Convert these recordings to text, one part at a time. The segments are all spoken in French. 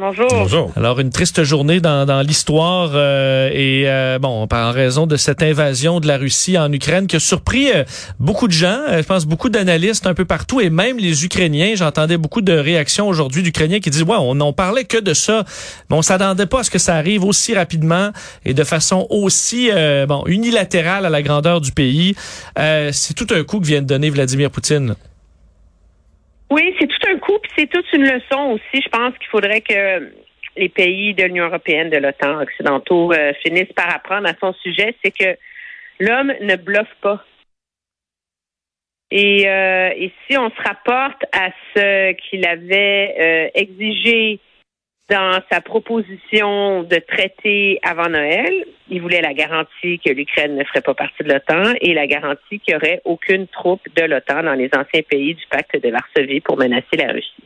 Bonjour. Bonjour. Alors une triste journée dans, dans l'histoire euh, et euh, bon en raison de cette invasion de la Russie en Ukraine qui a surpris euh, beaucoup de gens, euh, je pense beaucoup d'analystes un peu partout et même les Ukrainiens. J'entendais beaucoup de réactions aujourd'hui d'Ukrainiens qui disent ouais on n'en parlait que de ça, mais on s'attendait pas à ce que ça arrive aussi rapidement et de façon aussi euh, bon unilatérale à la grandeur du pays. c'est tout un coup que vient de donner Vladimir Poutine. Oui, c'est tout c'est toute une leçon aussi. Je pense qu'il faudrait que les pays de l'Union européenne, de l'OTAN occidentaux euh, finissent par apprendre à son sujet, c'est que l'homme ne bluffe pas. Et, euh, si on se rapporte à ce qu'il avait euh, exigé dans sa proposition de traité avant Noël, il voulait la garantie que l'Ukraine ne ferait pas partie de l'OTAN et la garantie qu'il n'y aurait aucune troupe de l'OTAN dans les anciens pays du pacte de Varsovie pour menacer la Russie.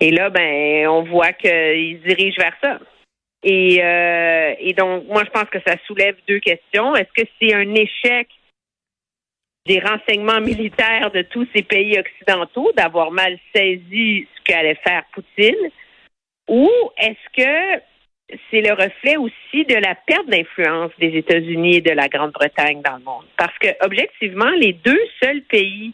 Et là, ben, on voit qu'il se dirige vers ça. Et, euh, et donc, moi, je pense que ça soulève deux questions. Est-ce que c'est un échec des renseignements militaires de tous ces pays occidentaux d'avoir mal saisi ce qu'allait faire Poutine? Ou est-ce que c'est le reflet aussi de la perte d'influence des États-Unis et de la Grande-Bretagne dans le monde? Parce que, objectivement, les deux seuls pays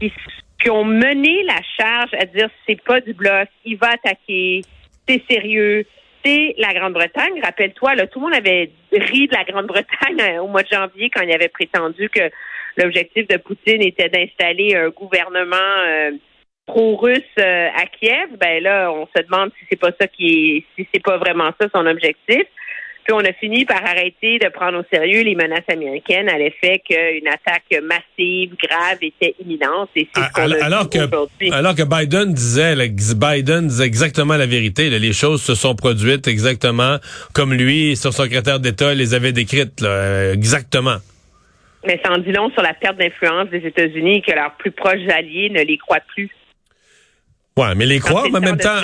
qui, ont mené la charge à dire c'est pas du bluff, il va attaquer, c'est sérieux, c'est la Grande-Bretagne. Rappelle-toi, là, tout le monde avait ri de la Grande-Bretagne euh, au mois de janvier quand il avait prétendu que l'objectif de Poutine était d'installer un gouvernement euh, pro-russe euh, à Kiev, ben là, on se demande si c'est pas ça qui est, si c'est pas vraiment ça son objectif. Puis on a fini par arrêter de prendre au sérieux les menaces américaines à l'effet qu'une attaque massive, grave était imminente. Et c'est ce qu'on a alors que aujourd'hui. alors que Biden disait là, Biden disait exactement la vérité. là. les choses se sont produites exactement comme lui, son secrétaire d'État les avait décrites. là, euh, exactement. Mais ça en dit long sur la perte d'influence des États-Unis et que leurs plus proches alliés ne les croient plus. Ouais, mais les croire, mais en même temps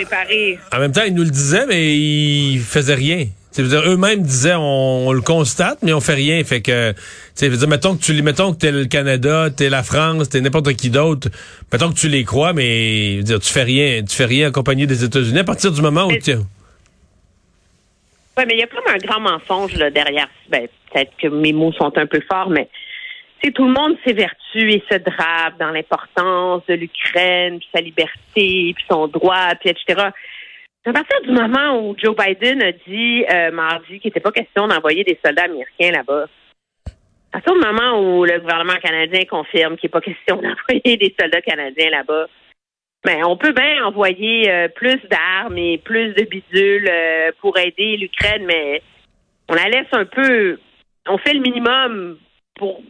en même temps, ils nous le disaient, mais ils faisaient rien. Tu sais, je veux dire, eux-mêmes disaient, on, on le constate, mais on fait rien. Fait que, tu dire, mettons que tu, les- mettons que t'es le Canada, t'es la France, t'es n'importe qui d'autre. Mettons que tu les crois, mais, dire, tu fais rien, tu fais rien accompagné des États-Unis. À partir du moment où, tiens, Oui, mais il y a comme un grand mensonge là, derrière. Ben, peut-être que mes mots sont un peu forts, mais sais, tout le monde s'évertue et se drape dans l'importance de l'Ukraine, puis sa liberté, puis son droit, puis etc. À partir du moment où Joe Biden a dit euh, mardi qu'il n'était pas question d'envoyer des soldats américains là-bas, à partir du moment où le gouvernement canadien confirme qu'il n'est pas question d'envoyer des soldats canadiens là-bas, ben, on peut bien envoyer euh, plus d'armes et plus de bidules euh, pour aider l'Ukraine, mais on la laisse un peu. On fait le minimum pour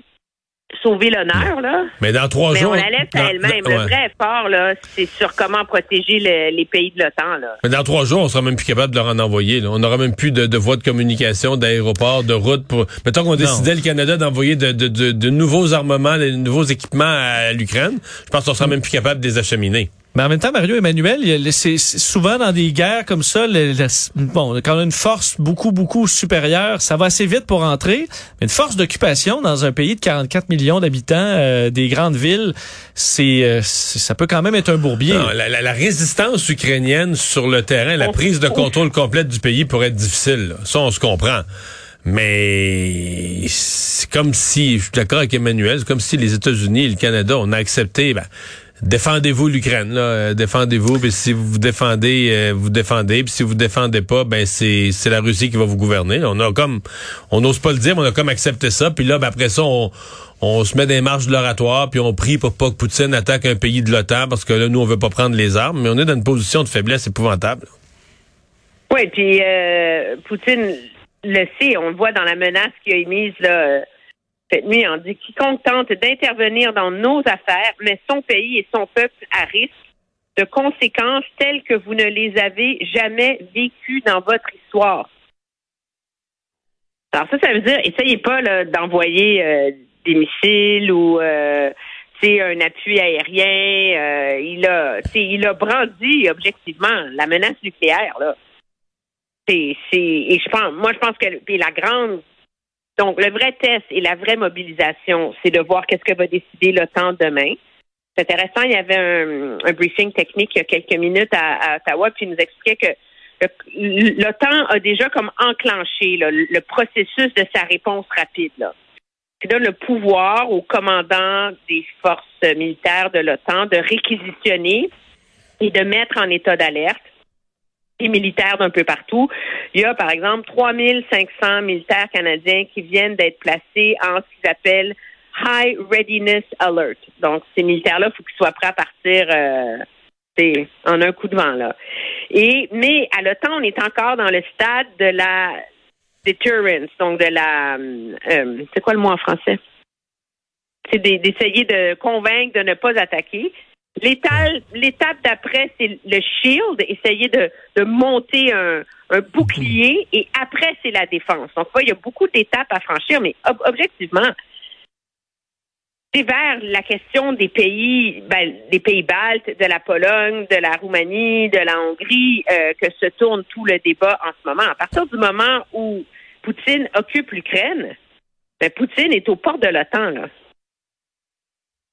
sauver l'honneur, là. mais dans trois Mais jours. on la laisse dans- à elle-même. Le vrai effort, là, c'est sur comment protéger le- les pays de l'OTAN, là. Mais dans trois jours, on sera même plus capable de leur en envoyer. là. On n'aura même plus de, de voies de communication, d'aéroports, de routes. Pour... Mettons qu'on décidait, le Canada, d'envoyer de, de, de, de nouveaux armements, de nouveaux équipements à l'Ukraine. Je pense qu'on sera même plus capable de les acheminer. Mais en même temps, Mario Emmanuel, c'est souvent dans des guerres comme ça, le- le- bon, quand on a une force beaucoup, beaucoup supérieure, ça va assez vite pour entrer. Mais une force d'occupation dans un pays de 44 millions d'habitants, euh, des grandes villes, c'est, euh, ça peut quand même être un bourbier. Non, la, la- la résistance ukrainienne sur le terrain, la On- prise de on- contrôle complète du pays pourrait être difficile. là. Ça, on se comprend. Mais c'est comme si, je suis d'accord avec Emmanuel, c'est comme si les États-Unis et le Canada, on a accepté, ben, défendez-vous l'Ukraine, là, euh, défendez-vous, puis si vous vous défendez, euh, vous défendez, puis si vous défendez pas, ben c'est c'est la Russie qui va vous gouverner. On a comme, on n'ose pas le dire, mais on a comme accepté ça, puis là, ben, après ça, on, on se met des marches de l'oratoire, puis on prie pour pas que Poutine attaque un pays de l'OTAN, parce que là, nous, on veut pas prendre les armes, mais on est dans une position de faiblesse épouvantable. Oui, puis euh, Poutine le sait, on le voit dans la menace qu'il a émise là, cette nuit. On dit quiconque tente d'intervenir dans nos affaires met son pays et son peuple à risque de conséquences telles que vous ne les avez jamais vécues dans votre histoire. Alors ça, ça veut dire, essayez pas d'envoyer euh, des missiles ou euh, un appui aérien. Euh, il a, il a brandi objectivement la menace nucléaire là. C'est, et je pense, moi je pense que la grande, donc le vrai test et la vraie mobilisation, c'est de voir qu'est-ce que va décider l'OTAN demain. C'est intéressant, il y avait un, briefing technique il y a quelques minutes à, Ottawa, puis il nous expliquait que l'OTAN a déjà comme enclenché le processus de sa réponse rapide. Là qui donne le pouvoir au commandant des forces militaires de l'OTAN de réquisitionner et de mettre en état d'alerte les militaires d'un peu partout. Il y a, par exemple, 3500 militaires canadiens qui viennent d'être placés en ce qu'ils appellent High Readiness Alert. Donc, ces militaires-là, il faut qu'ils soient prêts à partir euh, en un coup de vent. Là. Et, mais à l'OTAN, on est encore dans le stade de la deterrence, donc de la, euh, c'est quoi le mot en français? C'est d'essayer de convaincre de ne pas attaquer. L'étape d'après, c'est le shield, essayer de, monter un, bouclier, et après, c'est la défense. Donc, il y a beaucoup d'étapes à franchir, mais objectivement, c'est vers la question des pays, ben, des pays baltes, de la Pologne, de la Roumanie, de la Hongrie, euh, que se tourne tout le débat en ce moment. À partir du moment où Poutine occupe l'Ukraine, ben, Poutine est au port de l'OTAN, là.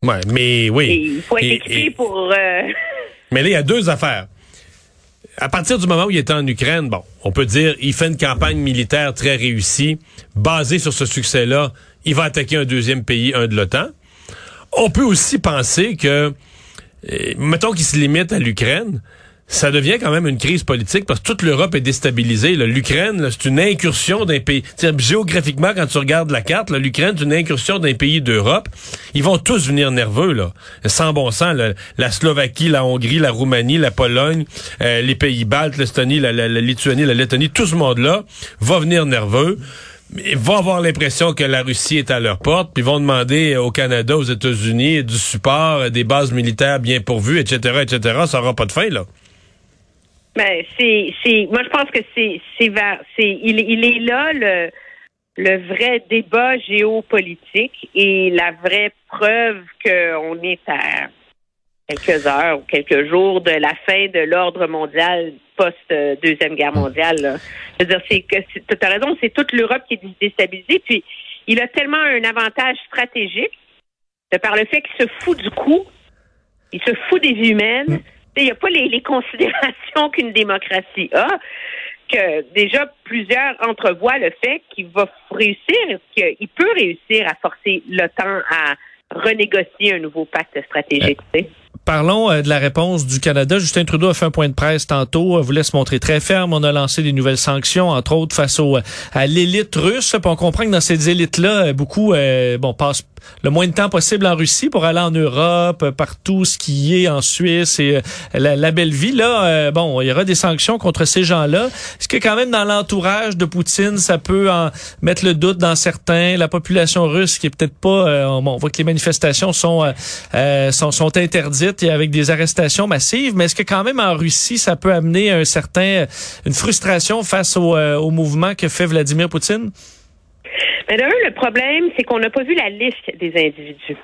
Ouais, mais oui. il faut être équipé pour. Euh, mais là, il y a deux affaires. À partir du moment où il était en Ukraine, bon, on peut dire il fait une campagne militaire très réussie, basée sur ce succès-là. Il va attaquer un deuxième pays, un de l'OTAN. On peut aussi penser que, euh, mettons qu'il se limite à l'Ukraine, ça devient quand même une crise politique parce que toute l'Europe est déstabilisée. L'Ukraine, c'est une incursion d'un pays. géographiquement, quand tu regardes la carte, l'Ukraine, c'est une incursion d'un pays d'Europe. Ils vont tous venir nerveux, là. Sans bon sens, la Slovaquie, la Hongrie, la Roumanie, la Pologne, euh, les pays baltes, l'Estonie, la, Lituanie, la Lettonie, tout ce monde-là va venir nerveux. Ils vont avoir l'impression que la Russie est à leur porte, puis vont demander au Canada, aux États-Unis, du support, des bases militaires bien pourvues, etc., etc. Ça n'aura pas de fin, là. Ben, c'est, c'est, moi, je pense que c'est, c'est c'est, il, il est là le, le vrai débat géopolitique et la vraie preuve qu'on est à quelques heures ou quelques jours de la fin de l'ordre mondial post-deuxième guerre mondiale. Je veux dire, c'est que, tu raison, c'est toute l'Europe qui est déstabilisée. Puis, il a tellement un avantage stratégique de par le fait qu'il se fout du coup, il se fout des humaines, mm. Il n'y a pas les, considérations qu'une démocratie a que déjà plusieurs entrevoient le fait qu'il va réussir, qu'il peut réussir à forcer l'OTAN à renégocier un nouveau pacte stratégique. Parlons euh, de la réponse du Canada. Justin Trudeau a fait un point de presse tantôt, voulait se montrer très ferme. On a lancé des nouvelles sanctions, entre autres face au, à l'élite russe. Puis on comprend que dans ces élites-là, euh, beaucoup euh, bon passent le moins de temps possible en Russie pour aller en Europe, partout skier en Suisse et la, belle vie. Là, bon, il y aura des sanctions contre ces gens-là. Est-ce que quand même dans l'entourage de Poutine, ça peut en mettre le doute dans certains, la population russe qui est peut-être pas. bon, on voit que les manifestations sont sont, sont interdites et avec des arrestations massives, mais est-ce que quand même en Russie, ça peut amener un certain, une frustration face euh, au mouvement que fait Vladimir Poutine? Mais d'un, le problème, c'est qu'on n'a pas vu la liste des individus.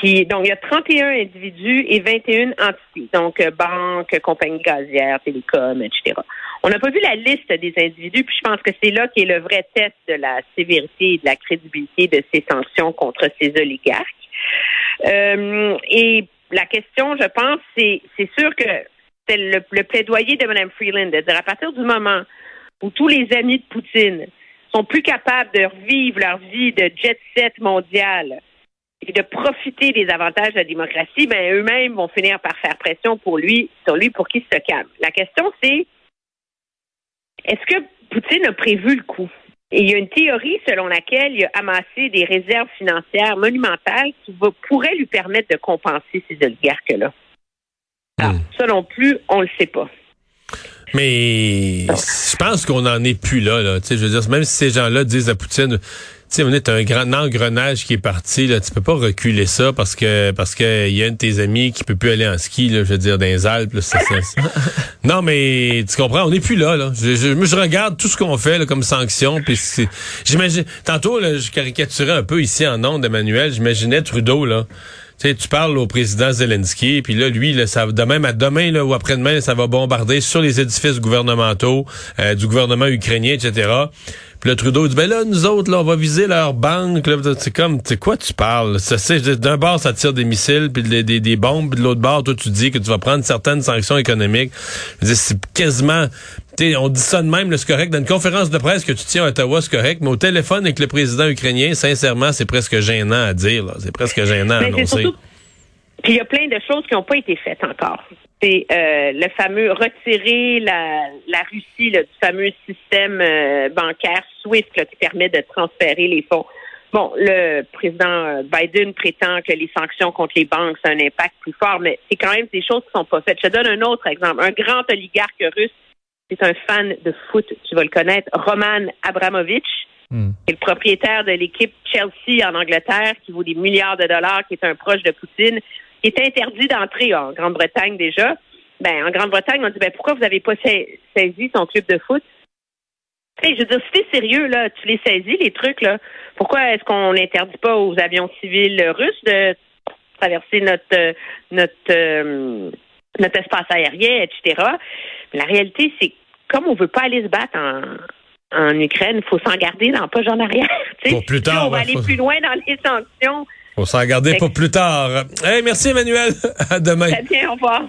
Qui, donc, il y a 31 individus et 21 entités, donc euh, banques, compagnies gazières, télécom, etc. On n'a pas vu la liste des individus, puis je pense que c'est là qui est le vrai test de la sévérité et de la crédibilité de ces sanctions contre ces oligarques. Euh, et la question, je pense, c'est c'est sûr que c'est le, plaidoyer de Mme Freeland de dire à partir du moment où tous les amis de Poutine sont plus capables de revivre leur vie de jet set mondial et de profiter des avantages de la démocratie, ben eux-mêmes vont finir par faire pression pour lui, sur lui pour qu'il se calme. La question, c'est est-ce que Poutine a prévu le coup? Et il y a une théorie selon laquelle il a amassé des réserves financières monumentales qui va, pourraient lui permettre de compenser ces oligarques-là. Ah, hmm. ça non plus, on le sait pas. Mais je pense qu'on n'en est plus là. là. Je veux dire, même si ces gens-là disent à Poutine, sais, on est un grand engrenage qui est parti. Là, tu peux pas reculer ça parce que parce que y a un de tes amis qui peut plus aller en ski. Là, je veux dire, dans les Alpes. Là, ça, ça, non, mais tu comprends, on n'est plus là. là. Je, je, je regarde tout ce qu'on fait là, comme sanction. Puis j'imagine. Tantôt, là, je caricaturais un peu ici en ondes, Emmanuel. J'imaginais Trudeau là. Tu sais, tu parles au président Zelensky, puis là, lui, là, ça, demain, à demain là, ou après-demain, ça va bombarder sur les édifices gouvernementaux euh, du gouvernement ukrainien, etc. Puis le Trudeau dit, ben là, nous autres, là, on va viser leur banque. C'est comme, tu quoi tu parles? D'un bord, ça tire des missiles, puis des, des, des, bombes, puis de l'autre bord, toi, tu dis que tu vas prendre certaines sanctions économiques. C'est quasiment... on dit ça de même, c'est correct. Dans une conférence de presse que tu tiens à Ottawa, c'est correct, mais au téléphone avec le président ukrainien, sincèrement, c'est presque gênant à dire. C'est presque gênant à annoncer. Puis il y a plein de choses qui n'ont pas été faites encore. C'est euh, le fameux retirer la, la Russie du fameux système euh, bancaire SWIFT qui permet de transférer les fonds. Bon, le président Biden prétend que les sanctions contre les banques, c'est un impact plus fort, mais c'est quand même des choses qui sont pas faites. Je te donne un autre exemple. Un grand oligarque russe, c'est un fan de foot, tu vas le connaître, Roman Abramovich, hmm. qui est le propriétaire de l'équipe Chelsea en Angleterre, qui vaut des milliards de dollars, qui est un proche de Poutine qui est interdit d'entrer en Grande-Bretagne déjà. Ben, en Grande-Bretagne, on dit ben pourquoi vous n'avez pas saisi son club de foot? je veux dire, si t'es sérieux, là, tu les saisis, les trucs, là. Pourquoi est-ce qu'on n'interdit pas aux avions civils russes de traverser notre notre euh, notre espace aérien, etc. Mais la réalité, c'est comme on veut pas aller se battre en, en Ukraine, il faut s'en garder dans pas en arrière. Pour plus tard. on va aller plus loin dans les sanctions. Faut s'en garder pour plus tard. Hey, merci Emmanuel. À demain. Très bien, au revoir.